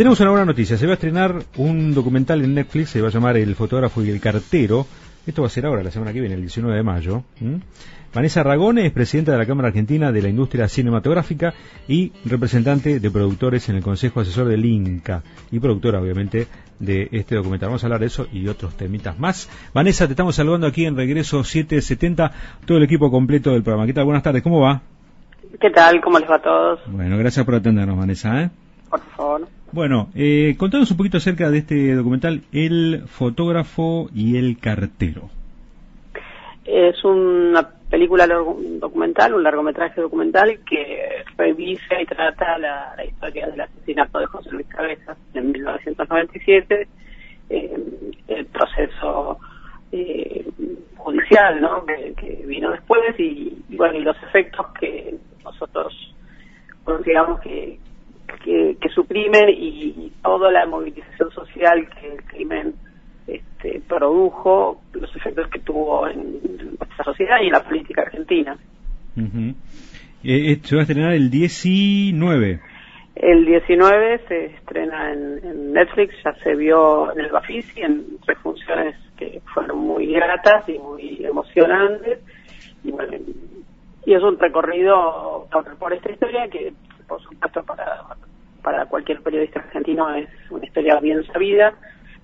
tenemos una buena noticia. Se va a estrenar un documental en Netflix, se va a llamar El fotógrafo y el cartero. Esto va a ser ahora, la semana que viene, el 19 de mayo. Vanessa Ragone es presidenta de la Cámara Argentina de la Industria Cinematográfica y representante de productores en el Consejo Asesor del INCA y productora, obviamente, de este documental. Vamos a hablar de eso y otros temitas más. Vanessa, te estamos saludando aquí en Regreso 770, todo el equipo completo del programa. ¿Qué tal? Buenas tardes, ¿cómo va? ¿Qué tal? ¿Cómo les va a todos? Bueno, gracias por atendernos, Vanessa. ¿eh? Bueno, eh, contanos un poquito acerca de este documental, El fotógrafo y el cartero. Es una película documental, un largometraje documental que revisa y trata la, historia del asesinato de José Luis Cabezas en 1997, eh, el proceso eh, judicial ¿no? que, vino después y, bueno y los efectos que nosotros consideramos que, y toda la movilización social que el crimen este, produjo, los efectos que tuvo en nuestra sociedad y en la política argentina. Eh, se va a estrenar el 19. El 19 se estrena en, Netflix, ya se vio en el Bafisi en tres funciones que fueron muy gratas y muy emocionantes. Y, bueno, y es un recorrido por esta historia que, por supuesto, para, para cualquier periodista argentino es una historia bien sabida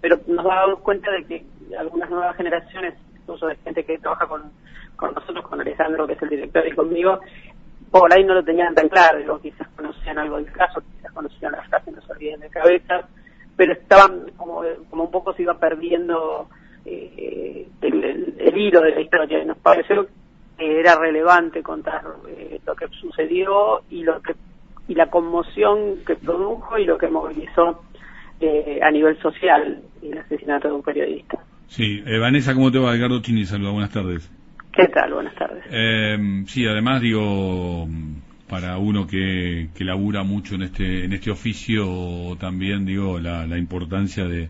pero nos dado cuenta de que algunas nuevas generaciones, incluso de gente que trabaja con, con nosotros, con Alejandro, que es el director, y conmigo, por ahí no lo tenían tan claro, digo, quizás conocían algo del caso, quizás conocían las frases, no se olviden de cabeza, pero estaban como, como un poco se iba perdiendo eh, el, hilo de la historia, y nos pareció que era relevante contar eh, lo que sucedió y lo que y la conmoción que produjo y lo que movilizó eh, a nivel social el asesinato de un periodista. Sí, eh, Vanessa, ¿cómo te va? Edgardo Chini, saluda, buenas tardes. ¿Qué tal? Buenas tardes. Eh, sí, además digo, para uno que, que labura mucho en este, en este oficio, también digo la, la importancia de,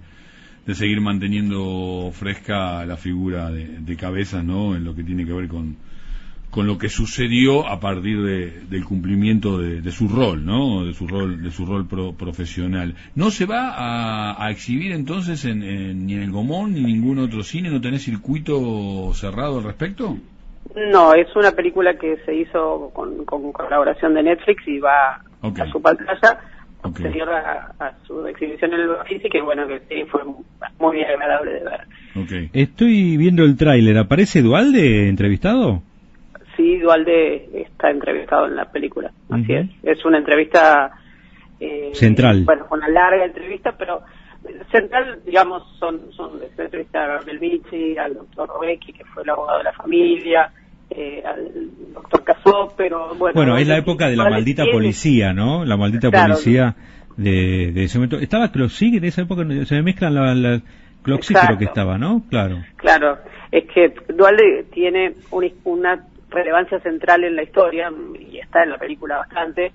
de seguir manteniendo fresca la figura de, de cabezas, ¿no? En lo que tiene que ver con, con lo que sucedió a partir del cumplimiento de, su rol, ¿no? De su rol, de su rol profesional. ¿No se va a, exhibir entonces en, ni en el Gomón ni en ningún otro cine? ¿No tenés circuito cerrado al respecto? No, es una película que se hizo con, colaboración de Netflix y va a su pantalla posterior a, su exhibición en el y que bueno, que sí, fue muy agradable de ver. Estoy viendo el tráiler, ¿aparece Dualde entrevistado? Sí, Dualde está entrevistado en la película. Así es. Es una entrevista. Eh, central. Bueno, una larga entrevista, pero central, digamos, son, son la entrevista a Gabriel Bici, al doctor Robecki, que fue el abogado de la familia, eh, al doctor Casó, pero bueno. Bueno, es la época de la maldita policía, ¿no? La maldita policía de, de, ese momento. ¿Estaba Closig en esa época? Se me mezclan la, la creo que estaba, ¿no? Claro. Claro, es que Dualde tiene una relevancia central en la historia y está en la película bastante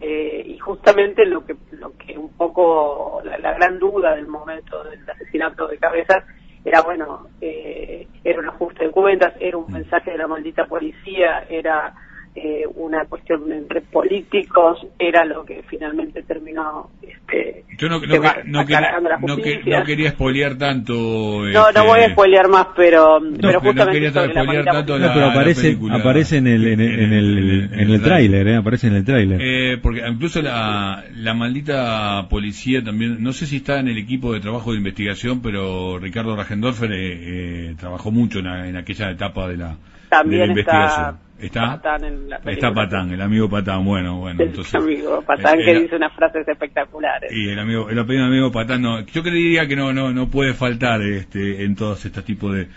eh, y justamente lo que lo que un poco la, gran duda del momento del asesinato de Cabezas era bueno eh, era un ajuste de cuentas era un mm. mensaje de la maldita policía era eh, una cuestión entre políticos era lo que finalmente terminó este, yo no, no, no, quería, no, quería spoilear tanto no no voy a este, spoilear más pero pero justamente spoilear tanto la, pero aparece aparece en el en el en el, en el tráiler eh, aparece en el tráiler. Eh, porque incluso la la maldita policía también no sé si está en el equipo de trabajo de investigación pero Ricardo Rajendorfer eh, eh, trabajó mucho en, en, aquella etapa de la, también de la investigación ¿Está? Patán en la Está Patán, el amigo Patán, bueno, bueno. El entonces, amigo Patán que dice unas frases espectaculares. Y el amigo, el amigo Patán, no, yo creería que no, no, no puede faltar este, en todos estos tipos de,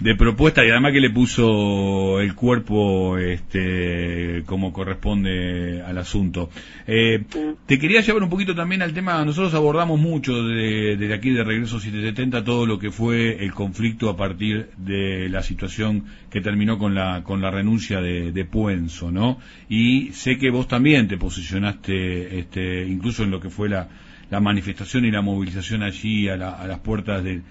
de propuesta y además que le puso el cuerpo este como corresponde al asunto. Eh, te quería llevar un poquito también al tema, nosotros abordamos mucho de, aquí de Regreso 770 todo lo que fue el conflicto a partir de la situación que terminó con la con la renuncia de, de Puenzo, ¿no? Y sé que vos también te posicionaste este incluso en lo que fue la, la manifestación y la movilización allí a, a las puertas del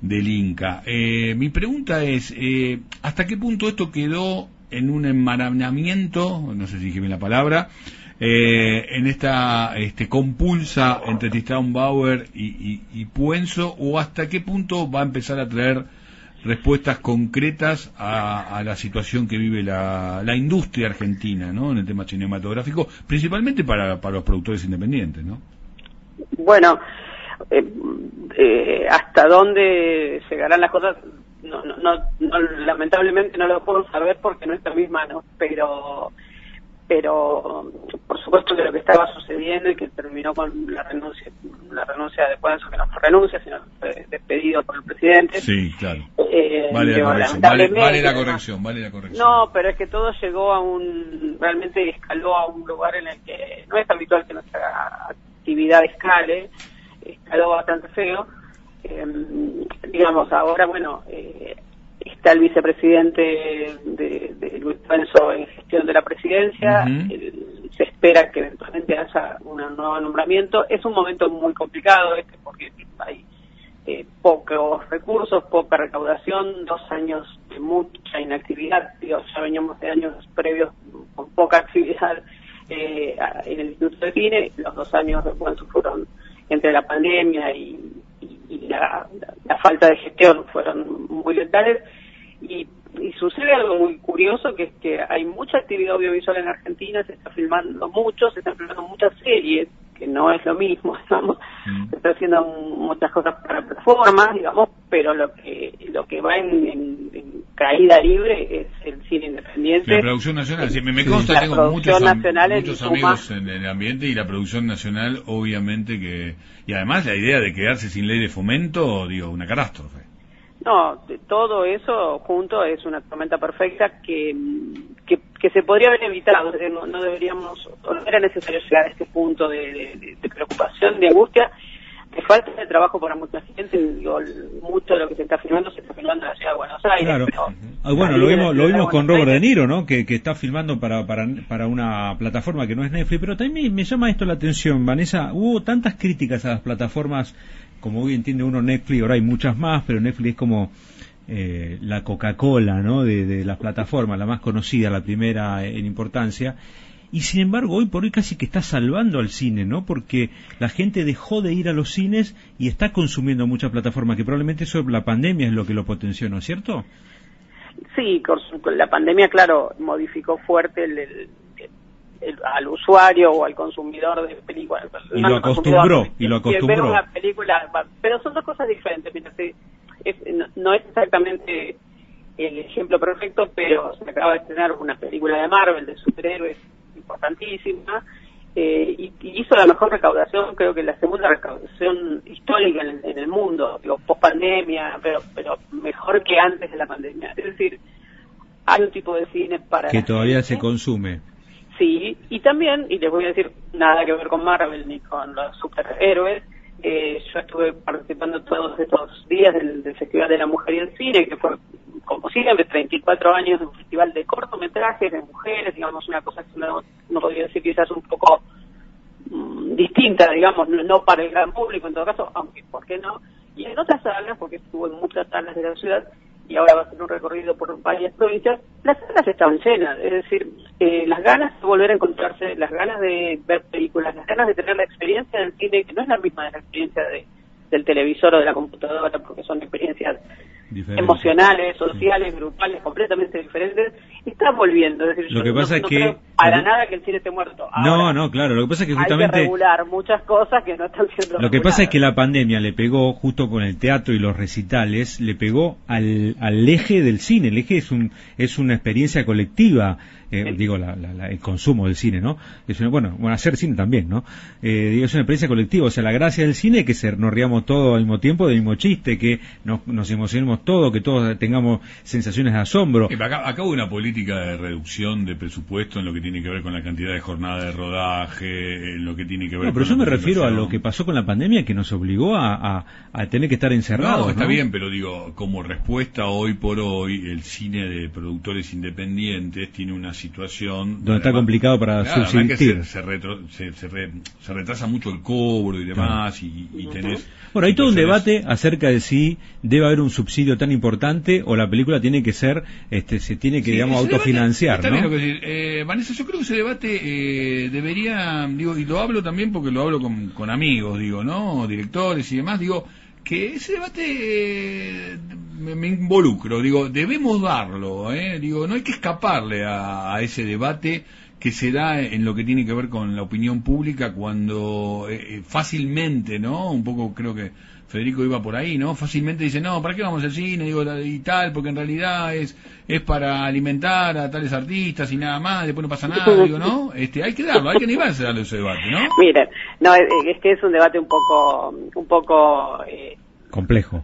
del Inca. Eh, mi pregunta es, eh, ¿hasta qué punto esto quedó en un enmaranamiento, no sé si dije bien la palabra, eh, en esta este, compulsa entre Tristán Bauer y, y, Puenzo o hasta qué punto va a empezar a traer respuestas concretas a, la situación que vive la, la, industria argentina ¿no? en el tema cinematográfico, principalmente para, para los productores independientes. ¿no? Bueno, eh, eh, hasta dónde llegarán las cosas, no, no, no, lamentablemente no lo puedo saber porque no está en mis manos, pero pero por supuesto que lo que estaba sucediendo y que terminó con la renuncia la renuncia de Puenzo, que no fue renuncia sino fue despedido por el presidente. Sí claro. Eh, vale, la corrección, vale, la corrección vale la corrección. No pero es que todo llegó a un realmente escaló a un lugar en el que no es habitual que nuestra actividad escale escaló bastante feo. Eh, digamos ahora bueno eh, está el vicepresidente de, Luis Puenzo en gestión de la presidencia, se espera que eventualmente haya un nuevo nombramiento. Es un momento muy complicado este porque hay eh, pocos recursos, poca recaudación, dos años de mucha inactividad, ya veníamos de años previos con poca actividad eh, en el Instituto de Cine, los dos años de Puenzo fueron entre la pandemia y, la, falta de gestión fueron muy letales y, sucede algo muy curioso que es que hay mucha actividad audiovisual en Argentina, se está filmando mucho, se están filmando muchas series, que no es lo mismo, digamos, mm. se está haciendo muchas cosas para plataformas, digamos, pero lo que lo que va en, caída libre es el cine independiente. La producción nacional, sí, me, consta, tengo muchos, muchos amigos en el ambiente y la producción nacional, obviamente que... Y además la idea de quedarse sin ley de fomento, digo, una catástrofe. No, todo eso junto es una tormenta perfecta que, que, se podría haber evitado. No, no, deberíamos, no era necesario llegar a este punto de, preocupación, de angustia, falta de trabajo para mucha gente. Digo, mucho de lo que se está filmando se está filmando en la ciudad de Buenos Aires. Claro. Ah, bueno, lo vimos, lo vimos con Robert De Niro, ¿no? Que, que está filmando para, para, para una plataforma que no es Netflix. Pero también me llama esto la atención, Vanessa. Hubo tantas críticas a las plataformas como hoy entiende uno Netflix, ahora hay muchas más, pero Netflix es como eh, la Coca-Cola, ¿no? De, las plataformas, la más conocida, la primera en importancia. Y sin embargo, hoy por hoy casi que está salvando al cine, ¿no? Porque la gente dejó de ir a los cines y está consumiendo mucha plataforma, que probablemente eso la pandemia es lo que lo potenció, ¿no es cierto? Sí, la pandemia, claro, modificó fuerte el, al usuario o al consumidor de películas. Y lo acostumbró, y lo acostumbró. una película, pero son dos cosas diferentes. no, es exactamente el ejemplo perfecto, pero se acaba de estrenar una película de Marvel de superhéroes importantísima eh, y, hizo la mejor recaudación, creo que la segunda recaudación histórica en, el mundo, digo, post pandemia, pero, pero mejor que antes de la pandemia. Es decir, hay un tipo de cine para. Que todavía se consume Sí, y también, y les voy a decir, nada que ver con Marvel ni con los superhéroes, eh, yo estuve participando todos estos días del, Festival de la Mujer y el Cine, que fue, como siempre, 34 años de un festival de cortometrajes de mujeres, digamos, una cosa que no, no podría decir quizás un poco mm, distinta, digamos, no, para el gran público en todo caso, aunque, ¿por qué no? Y en otras salas, porque estuvo en muchas salas de la ciudad, y ahora va a ser un recorrido por varias provincias, las salas estaban llenas, es decir, eh, las ganas de volver a encontrarse, las ganas de ver películas, las ganas de tener la experiencia del cine, que no es la misma de la experiencia de, del televisor o de la computadora, porque son experiencias emocionales, sociales, grupales, completamente diferentes, está volviendo. Es decir, lo que pasa es que para nada que el cine esté muerto. no, no, claro. Lo que pasa es que justamente hay que regular muchas cosas que no están siendo. Lo que pasa es que la pandemia le pegó justo con el teatro y los recitales, le pegó al, al eje del cine. El eje es un es una experiencia colectiva eh, digo, la, el consumo del cine, ¿no? Es bueno, bueno, hacer cine también, ¿no? Eh, es una experiencia colectiva, o sea, la gracia del cine es que se, nos riamos todos al mismo tiempo del mismo chiste, que nos, nos emocionemos todos, que todos tengamos sensaciones de asombro. Acá, acá, una política de reducción de presupuesto en lo que tiene que ver con la cantidad de jornada de rodaje, en lo que tiene que ver no, pero yo me refiero a lo que pasó con la pandemia que nos obligó a, a, tener que estar encerrados. No, está bien, pero digo, como respuesta hoy por hoy, el cine de productores independientes tiene una situación donde está complicado para subsistir. Se, se, retrasa mucho el cobro y demás y, tenés bueno hay todo un debate acerca de si debe haber un subsidio subsidio tan importante o la película tiene que ser, este, se tiene que, digamos, autofinanciar, ¿no? Lo que eh, Vanessa, yo creo que ese debate eh, debería, digo, y lo hablo también porque lo hablo con, con amigos, digo, ¿no? Directores y demás, digo, que ese debate eh, me, involucro, digo, debemos darlo, ¿eh? digo, no hay que escaparle a, ese debate que se da en lo que tiene que ver con la opinión pública cuando eh, fácilmente, ¿no? Un poco creo que Federico iba por ahí, ¿no? Fácilmente dice, no, ¿para qué vamos al cine? Digo, y tal, porque en realidad es, es para alimentar a tales artistas y nada más, después no pasa nada, digo, ¿no? Este, hay que darlo, hay que animarse a darle ese debate, ¿no? Miren, no, es, que es un debate un poco, un poco... Eh, Complejo.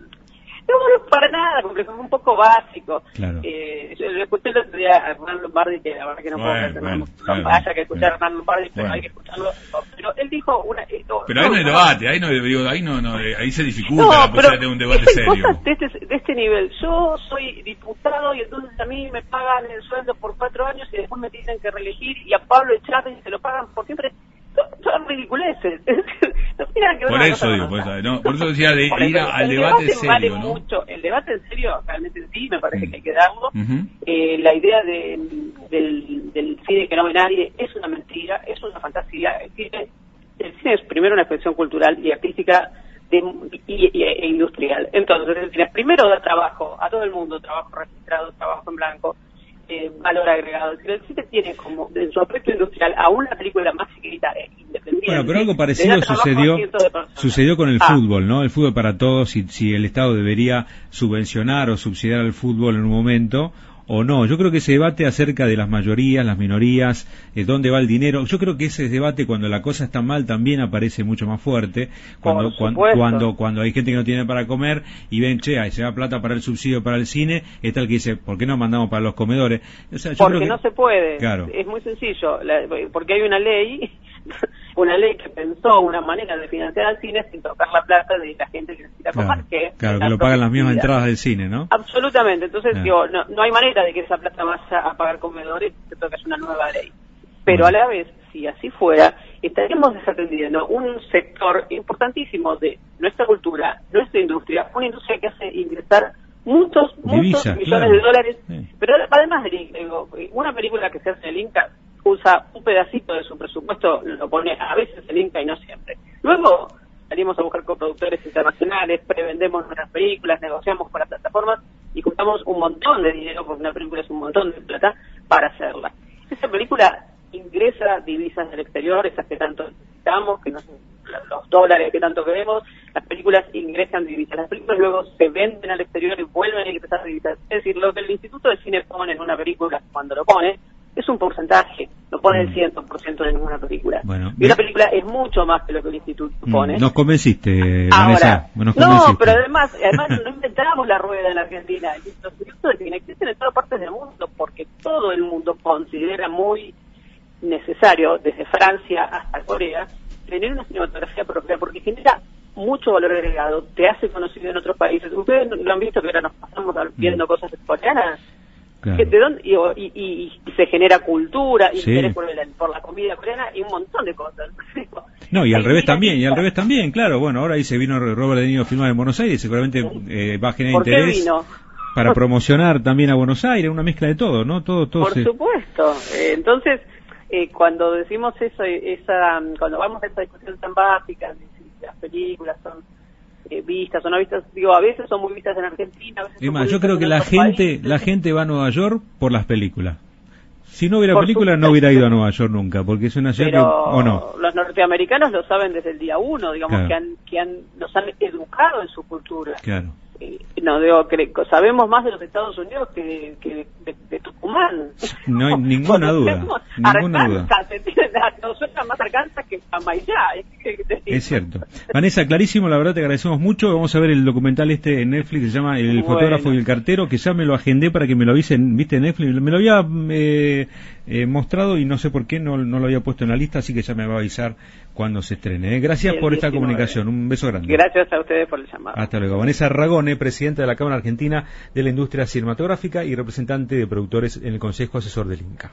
No, no para nada, porque es un poco básico. Claro. Eh, yo, escuché el otro día a Hernán Lombardi, que la verdad que no puedo bueno, no, haya que escuchar a Hernán Lombardi, pero hay que escucharlo. Pero él dijo una... pero ahí no hay debate, ahí no, digo, ahí no, no, ahí se dificulta la posibilidad de un debate serio. De este, de este nivel, yo soy diputado y entonces a mí me pagan el sueldo por cuatro años y después me tienen que reelegir y a Pablo Echave se lo pagan por siempre son ridiculeces. por eso digo, por eso decía de ir al debate, serio, ¿no? mucho. El debate en serio, realmente sí, me parece que hay que darlo. eh, la idea de, del, del cine que no ve nadie es una mentira, es una fantasía. El cine, el cine es primero una expresión cultural y artística de, y, e industrial. Entonces, el cine primero da trabajo a todo el mundo, trabajo registrado, trabajo en blanco eh, valor agregado. El cine tiene como en su aspecto industrial a una película más chiquita e independiente. Bueno, pero algo parecido sucedió sucedió con el ah. fútbol, ¿no? El fútbol para todos, si, si el Estado debería subvencionar o subsidiar al fútbol en un momento o no. Yo creo que ese debate acerca de las mayorías, las minorías, eh, dónde va el dinero, yo creo que ese debate cuando la cosa está mal también aparece mucho más fuerte, cuando, cuando, cuando, hay gente que no tiene para comer y ven, che, ahí se va plata para el subsidio para el cine, está el que dice, ¿por qué no mandamos para los comedores? porque no se puede, claro. es muy sencillo, porque hay una ley una ley que pensó una manera de financiar al cine sin tocar la plata de la gente que necesita comer. Que claro, que lo pagan las mismas entradas del cine, ¿no? Absolutamente. Entonces, digo, no, no, hay manera de que esa plata vaya a pagar comedores, se toca una nueva ley. Pero a la vez, si así fuera, estaríamos desatendiendo un sector importantísimo de nuestra cultura, nuestra industria, una industria que hace ingresar muchos, muchos millones de dólares. Pero además de digo, una película que se hace en el Inca usa un pedacito de su presupuesto, lo pone a veces el Inca y no siempre. Luego salimos a buscar coproductores internacionales, prevendemos nuestras películas, negociamos las plataformas y juntamos un montón de dinero, porque una película es un montón de plata, para hacerla. Esa película ingresa divisas del exterior, esas que tanto necesitamos, que nos, los dólares que tanto queremos, las películas ingresan divisas, las películas luego se venden al exterior y vuelven a ingresar divisas. Es decir, lo que el Instituto de Cine pone en una película, cuando lo pone, es un porcentaje, no pone el 100% mm. de ninguna película. y una película es mucho más que lo que el instituto mm, pone. Nos convenciste, Ahora, No, pero además, además no inventamos la rueda en la Argentina. Los de cine existen en todas partes del mundo porque todo el mundo considera muy necesario, desde Francia hasta Corea, tener una cinematografía propia porque genera mucho valor agregado, te hace conocido en otros países. Ustedes lo han visto que ahora nos pasamos viendo mm. cosas coreanas ¿De dónde? Y, se genera cultura, interés por, por, la comida coreana y un montón de cosas. No, y al revés también, y al revés también, claro. Bueno, ahora ahí se vino Robert De Niro a filmar en Buenos Aires, seguramente eh, va a generar interés para promocionar también a Buenos Aires, una mezcla de todo, ¿no? Todo, todo por supuesto. Eh, entonces, eh, cuando decimos eso, esa, cuando vamos a esa discusión tan básica, de si las películas son eh, vistas o no vistas, digo, a veces son muy vistas en Argentina. A veces yo creo que la gente, la gente va a Nueva York por las películas. Si no hubiera películas, no hubiera ido a Nueva York nunca, porque es una ciudad ¿o no? Los norteamericanos lo saben desde el día uno, digamos, que, han, que han, nos han educado en su cultura. Claro no digo que sabemos más de los Estados Unidos que, de, Tucumán. No hay ninguna duda ninguna duda. más Arkansas que es cierto. Vanessa clarísimo la verdad te agradecemos mucho. Vamos a ver el documental este en Netflix se llama El fotógrafo y el cartero que ya me lo agendé para que me lo avisen viste Netflix. Me lo había eh, eh, mostrado y no sé por qué no, no, lo había puesto en la lista así que ya me va a avisar cuando se estrene. ¿eh? gracias por esta comunicación. un beso grande. Gracias a ustedes por el llamado. Hasta luego. Vanessa Ragone presidente de la Cámara Argentina de la Industria Cinematográfica y representante de productores en el Consejo Asesor del INCA.